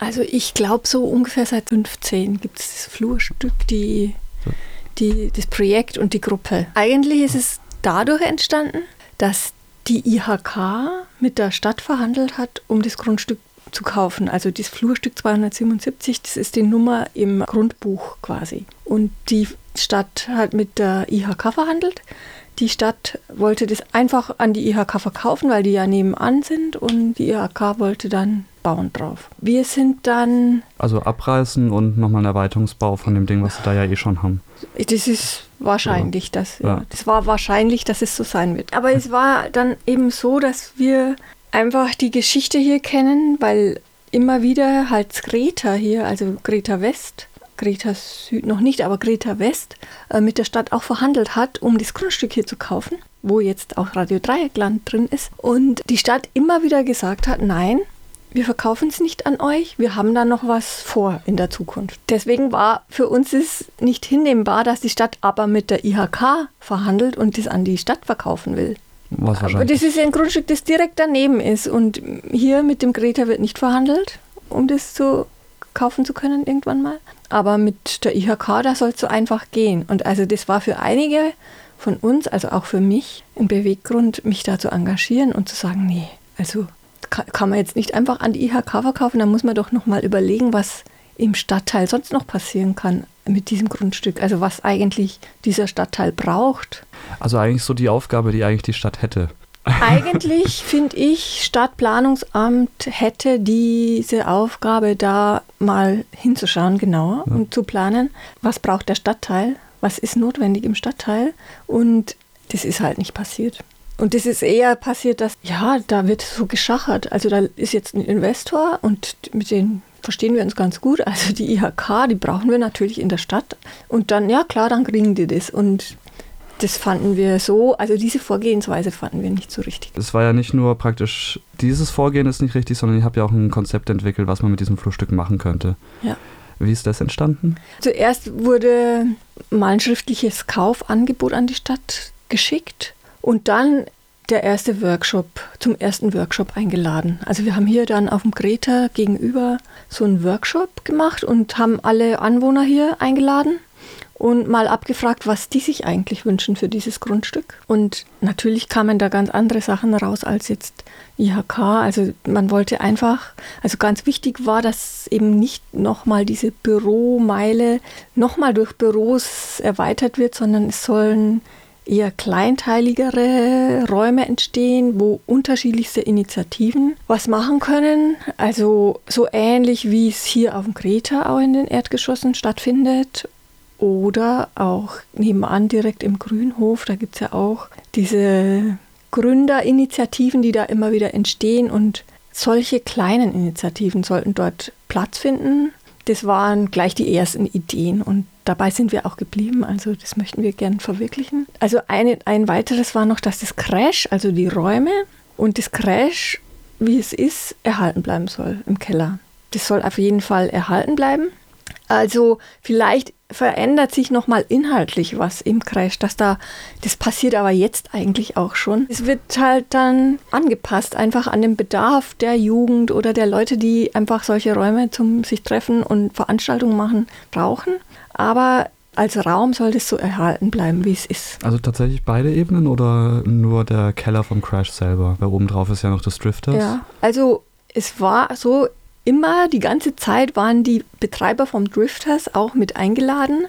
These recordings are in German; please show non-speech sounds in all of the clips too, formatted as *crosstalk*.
Also ich glaube, so ungefähr seit 15 gibt es das Flurstück, die, die, das Projekt und die Gruppe. Eigentlich ist es dadurch entstanden, dass die IHK mit der Stadt verhandelt hat, um das Grundstück zu kaufen. Also das Flurstück 277, das ist die Nummer im Grundbuch quasi. Und die Stadt hat mit der IHK verhandelt. Die Stadt wollte das einfach an die IHK verkaufen, weil die ja nebenan sind und die IHK wollte dann bauen drauf. Wir sind dann. Also abreißen und nochmal einen Erweiterungsbau von dem Ding, was sie da ja eh schon haben. Das ist wahrscheinlich, ja. dass, ja, das war wahrscheinlich, dass es so sein wird. Aber es war dann eben so, dass wir einfach die Geschichte hier kennen, weil immer wieder halt Greta hier, also Greta West, Greta Süd noch nicht, aber Greta West äh, mit der Stadt auch verhandelt hat, um das Grundstück hier zu kaufen, wo jetzt auch Radio Dreieckland drin ist. Und die Stadt immer wieder gesagt hat, nein, wir verkaufen es nicht an euch, wir haben da noch was vor in der Zukunft. Deswegen war für uns es nicht hinnehmbar, dass die Stadt aber mit der IHK verhandelt und das an die Stadt verkaufen will. Was aber das ist ein Grundstück, das direkt daneben ist. Und hier mit dem Greta wird nicht verhandelt, um das zu kaufen zu können irgendwann mal. Aber mit der IHK, da soll es so einfach gehen. Und also das war für einige von uns, also auch für mich, ein Beweggrund, mich da zu engagieren und zu sagen, nee, also kann, kann man jetzt nicht einfach an die IHK verkaufen, da muss man doch nochmal überlegen, was im Stadtteil sonst noch passieren kann mit diesem Grundstück. Also was eigentlich dieser Stadtteil braucht. Also eigentlich so die Aufgabe, die eigentlich die Stadt hätte. Eigentlich *laughs* finde ich, Stadtplanungsamt hätte diese Aufgabe, da mal hinzuschauen genauer ja. und zu planen, was braucht der Stadtteil, was ist notwendig im Stadtteil. Und das ist halt nicht passiert. Und das ist eher passiert, dass, ja, da wird so geschachert. Also da ist jetzt ein Investor und mit den verstehen wir uns ganz gut. Also die IHK, die brauchen wir natürlich in der Stadt. Und dann, ja klar, dann kriegen die das. Und das fanden wir so, also diese Vorgehensweise fanden wir nicht so richtig. Es war ja nicht nur praktisch, dieses Vorgehen ist nicht richtig, sondern ich habe ja auch ein Konzept entwickelt, was man mit diesem Flurstück machen könnte. Ja. Wie ist das entstanden? Zuerst wurde mal ein schriftliches Kaufangebot an die Stadt geschickt und dann der erste Workshop, zum ersten Workshop eingeladen. Also wir haben hier dann auf dem Greta gegenüber so einen Workshop gemacht und haben alle Anwohner hier eingeladen und mal abgefragt, was die sich eigentlich wünschen für dieses Grundstück. Und natürlich kamen da ganz andere Sachen raus als jetzt IHK. Also man wollte einfach, also ganz wichtig war, dass eben nicht nochmal diese Büromeile nochmal durch Büros erweitert wird, sondern es sollen eher kleinteiligere Räume entstehen, wo unterschiedlichste Initiativen was machen können. Also so ähnlich wie es hier auf dem Kreta auch in den Erdgeschossen stattfindet. Oder auch nebenan direkt im Grünhof, da gibt es ja auch diese Gründerinitiativen, die da immer wieder entstehen. Und solche kleinen Initiativen sollten dort Platz finden. Das waren gleich die ersten Ideen und dabei sind wir auch geblieben. Also das möchten wir gern verwirklichen. Also eine, ein weiteres war noch, dass das Crash, also die Räume und das Crash, wie es ist, erhalten bleiben soll im Keller. Das soll auf jeden Fall erhalten bleiben. Also vielleicht verändert sich nochmal inhaltlich was im Crash, dass da, das passiert aber jetzt eigentlich auch schon. Es wird halt dann angepasst, einfach an den Bedarf der Jugend oder der Leute, die einfach solche Räume zum sich treffen und Veranstaltungen machen, brauchen. Aber als Raum soll das so erhalten bleiben, wie es ist. Also tatsächlich beide Ebenen oder nur der Keller vom Crash selber? Weil oben drauf ist ja noch das Drifters. Ja, also es war so, immer die ganze Zeit waren die Betreiber vom Drifters auch mit eingeladen,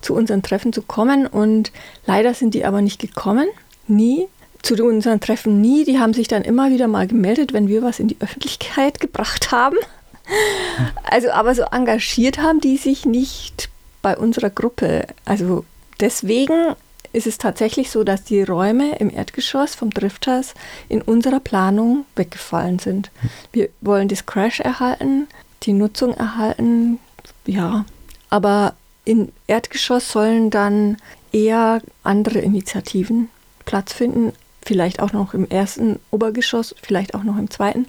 zu unseren Treffen zu kommen und leider sind die aber nicht gekommen, nie. Zu unseren Treffen nie, die haben sich dann immer wieder mal gemeldet, wenn wir was in die Öffentlichkeit *laughs* gebracht haben. Also aber so engagiert haben die sich nicht bei unserer Gruppe. Also deswegen ist es tatsächlich so, dass die Räume im Erdgeschoss vom Drifters in unserer Planung weggefallen sind. Wir wollen das Crash erhalten, die Nutzung erhalten, ja, aber im Erdgeschoss sollen dann eher andere Initiativen Platz finden, vielleicht auch noch im ersten Obergeschoss, vielleicht auch noch im zweiten.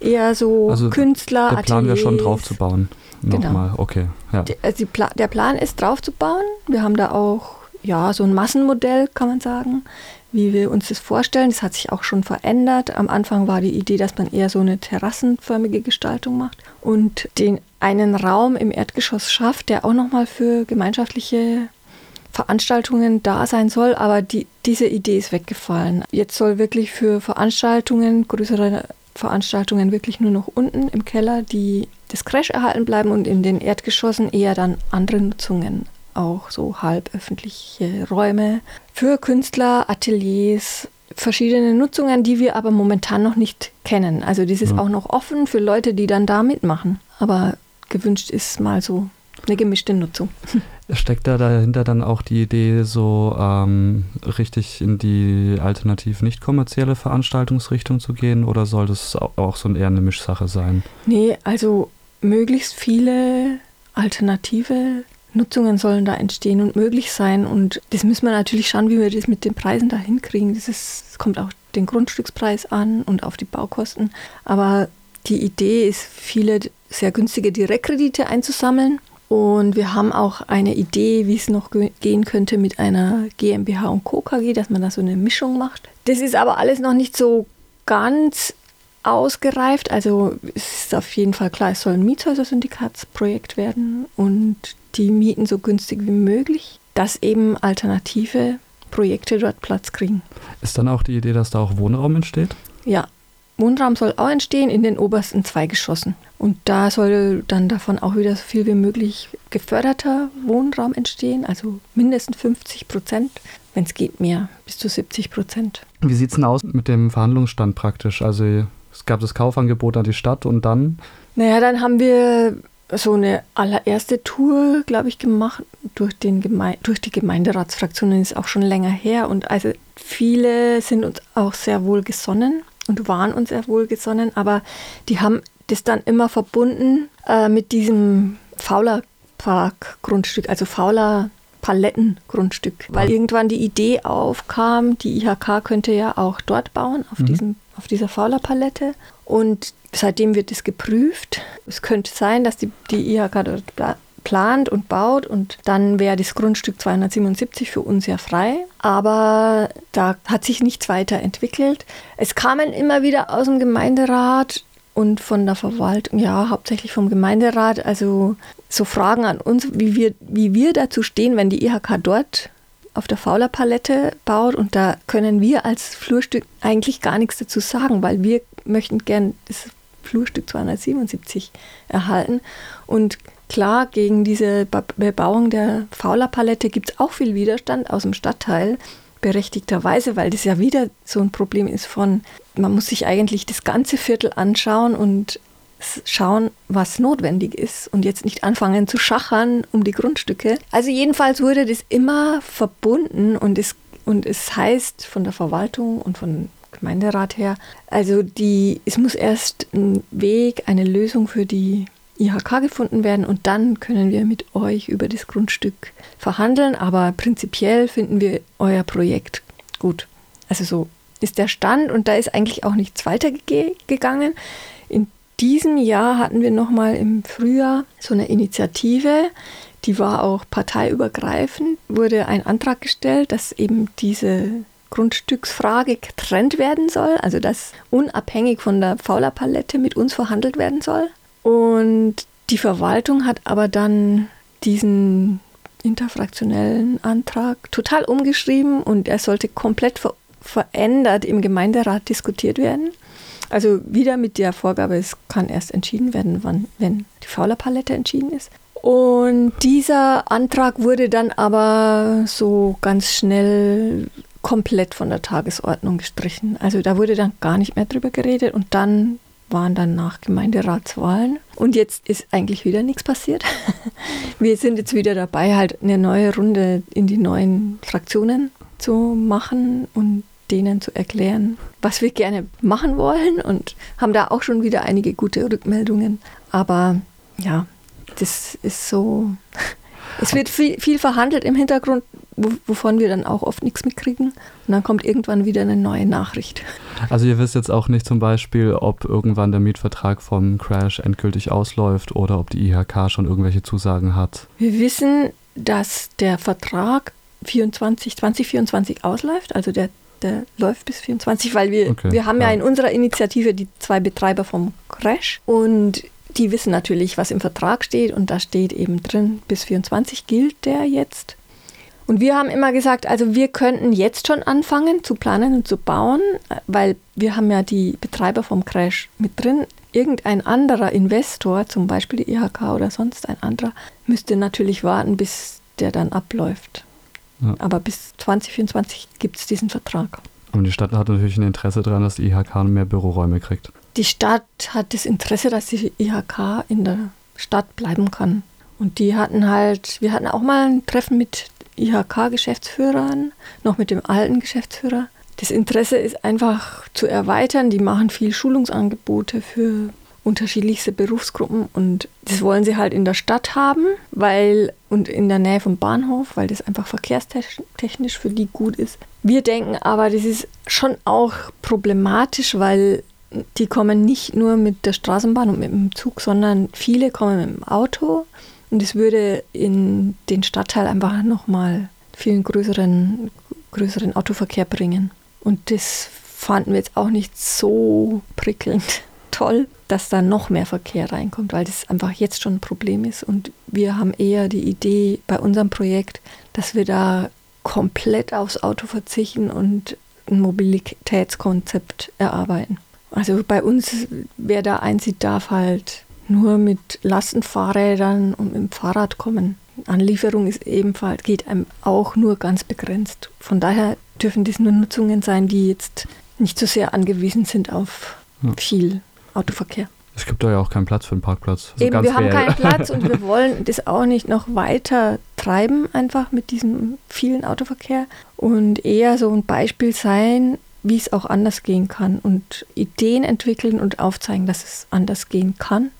Eher so also Künstler. Der Plan wäre schon drauf zu bauen. Nochmal, genau. okay. Ja. Also Pla der Plan ist drauf zu bauen. Wir haben da auch ja, so ein Massenmodell, kann man sagen, wie wir uns das vorstellen. Das hat sich auch schon verändert. Am Anfang war die Idee, dass man eher so eine terrassenförmige Gestaltung macht. und den einen Raum im Erdgeschoss schafft, der auch nochmal für gemeinschaftliche Veranstaltungen da sein soll, aber die, diese Idee ist weggefallen. Jetzt soll wirklich für Veranstaltungen, größere Veranstaltungen wirklich nur noch unten im Keller die, das Crash erhalten bleiben und in den Erdgeschossen eher dann andere Nutzungen, auch so halb öffentliche Räume für Künstler, Ateliers, verschiedene Nutzungen, die wir aber momentan noch nicht kennen. Also das ist ja. auch noch offen für Leute, die dann da mitmachen. Aber gewünscht ist mal so eine gemischte Nutzung. *laughs* Steckt da dahinter dann auch die Idee, so ähm, richtig in die alternativ nicht kommerzielle Veranstaltungsrichtung zu gehen oder soll das auch so eher eine Mischsache sein? Nee, also möglichst viele alternative Nutzungen sollen da entstehen und möglich sein. Und das müssen wir natürlich schauen, wie wir das mit den Preisen da hinkriegen. Das, ist, das kommt auch den Grundstückspreis an und auf die Baukosten. Aber die Idee ist, viele sehr günstige Direktkredite einzusammeln. Und wir haben auch eine Idee, wie es noch gehen könnte mit einer GmbH und Co. KG, dass man da so eine Mischung macht. Das ist aber alles noch nicht so ganz ausgereift. Also es ist auf jeden Fall klar, es soll ein Mietshäuser-Syndikatsprojekt werden und die mieten so günstig wie möglich, dass eben alternative Projekte dort Platz kriegen. Ist dann auch die Idee, dass da auch Wohnraum entsteht? Ja, Wohnraum soll auch entstehen in den obersten zwei Geschossen. Und da soll dann davon auch wieder so viel wie möglich geförderter Wohnraum entstehen, also mindestens 50 Prozent, wenn es geht mehr, bis zu 70 Prozent. Wie sieht es denn aus mit dem Verhandlungsstand praktisch? Also es gab das Kaufangebot an die Stadt und dann? Naja, dann haben wir so eine allererste Tour, glaube ich, gemacht durch, den Geme durch die Gemeinderatsfraktionen, ist auch schon länger her. Und also viele sind uns auch sehr wohl gesonnen und waren uns sehr wohl gesonnen, aber die haben das dann immer verbunden äh, mit diesem Fauler Park-Grundstück, also Fauler Palettengrundstück, weil irgendwann die Idee aufkam, die IHK könnte ja auch dort bauen, auf, mhm. diesem, auf dieser Fauler-Palette. Und seitdem wird es geprüft. Es könnte sein, dass die, die IHK dort plant und baut und dann wäre das Grundstück 277 für uns ja frei. Aber da hat sich nichts weiterentwickelt. Es kamen immer wieder aus dem Gemeinderat und von der Verwaltung, ja, hauptsächlich vom Gemeinderat, also so Fragen an uns, wie wir, wie wir dazu stehen, wenn die IHK dort auf der Fauler-Palette baut und da können wir als Flurstück eigentlich gar nichts dazu sagen, weil wir möchten gern das Flurstück 277 erhalten. Und klar, gegen diese Bebauung der Fauler-Palette gibt es auch viel Widerstand aus dem Stadtteil, berechtigterweise, weil das ja wieder so ein Problem ist von, man muss sich eigentlich das ganze Viertel anschauen und schauen, was notwendig ist und jetzt nicht anfangen zu schachern um die Grundstücke. Also jedenfalls wurde das immer verbunden und es, und es heißt von der Verwaltung und von Gemeinderat her, also die, es muss erst ein Weg, eine Lösung für die IHK gefunden werden und dann können wir mit euch über das Grundstück verhandeln. Aber prinzipiell finden wir euer Projekt gut. Also so ist der Stand und da ist eigentlich auch nichts weitergegangen. In diesem Jahr hatten wir nochmal im Frühjahr so eine Initiative, die war auch parteiübergreifend, wurde ein Antrag gestellt, dass eben diese Grundstücksfrage getrennt werden soll, also dass unabhängig von der Fauler-Palette mit uns verhandelt werden soll. Und die Verwaltung hat aber dann diesen interfraktionellen Antrag total umgeschrieben und er sollte komplett ver verändert im Gemeinderat diskutiert werden. Also wieder mit der Vorgabe, es kann erst entschieden werden, wann, wenn die Faulerpalette entschieden ist. Und dieser Antrag wurde dann aber so ganz schnell komplett von der Tagesordnung gestrichen. Also da wurde dann gar nicht mehr drüber geredet und dann waren dann nach Gemeinderatswahlen. Und jetzt ist eigentlich wieder nichts passiert. *laughs* Wir sind jetzt wieder dabei, halt eine neue Runde in die neuen Fraktionen zu machen und denen zu erklären, was wir gerne machen wollen und haben da auch schon wieder einige gute Rückmeldungen. Aber ja, das ist so. *laughs* Es wird viel, viel verhandelt im Hintergrund, wovon wir dann auch oft nichts mitkriegen. Und dann kommt irgendwann wieder eine neue Nachricht. *laughs* Also ihr wisst jetzt auch nicht zum Beispiel, ob irgendwann der Mietvertrag vom Crash endgültig ausläuft oder ob die IHK schon irgendwelche Zusagen hat. Wir wissen, dass der Vertrag 24, 2024 ausläuft, also der, der läuft bis 24, weil wir, okay, wir haben ja. ja in unserer Initiative die zwei Betreiber vom Crash und die wissen natürlich, was im Vertrag steht und da steht eben drin, bis 24 gilt der jetzt. Und wir haben immer gesagt, also wir könnten jetzt schon anfangen zu planen und zu bauen, weil wir haben ja die Betreiber vom Crash mit drin. Irgendein anderer Investor, zum Beispiel die IHK oder sonst ein anderer, müsste natürlich warten, bis der dann abläuft. Ja. Aber bis 2024 gibt es diesen Vertrag. Und die Stadt hat natürlich ein Interesse daran, dass die IHK mehr Büroräume kriegt. Die Stadt hat das Interesse, dass die IHK in der Stadt bleiben kann. Und die hatten halt, wir hatten auch mal ein Treffen mit IHK-Geschäftsführern, noch mit dem alten Geschäftsführer. Das Interesse ist einfach zu erweitern. Die machen viel Schulungsangebote für unterschiedlichste Berufsgruppen und das wollen sie halt in der Stadt haben, weil und in der Nähe vom Bahnhof, weil das einfach verkehrstechnisch für die gut ist. Wir denken aber, das ist schon auch problematisch, weil die kommen nicht nur mit der Straßenbahn und mit dem Zug, sondern viele kommen mit dem Auto und es würde in den Stadtteil einfach nochmal viel größeren, größeren Autoverkehr bringen. Und das fanden wir jetzt auch nicht so prickelnd *laughs* toll, dass da noch mehr Verkehr reinkommt, weil das einfach jetzt schon ein Problem ist. Und wir haben eher die Idee bei unserem Projekt, dass wir da komplett aufs Auto verzichten und ein Mobilitätskonzept erarbeiten. Also bei uns, wer da einzieht, darf halt nur mit Lastenfahrrädern und mit dem Fahrrad kommen. Anlieferung ist ebenfalls, geht einem auch nur ganz begrenzt. Von daher dürfen das nur Nutzungen sein, die jetzt nicht so sehr angewiesen sind auf viel Autoverkehr. Es gibt da ja auch keinen Platz für einen Parkplatz. Also Eben, wir haben keinen Platz und wir *laughs* wollen das auch nicht noch weiter treiben, einfach mit diesem vielen Autoverkehr und eher so ein Beispiel sein, wie es auch anders gehen kann und Ideen entwickeln und aufzeigen, dass es anders gehen kann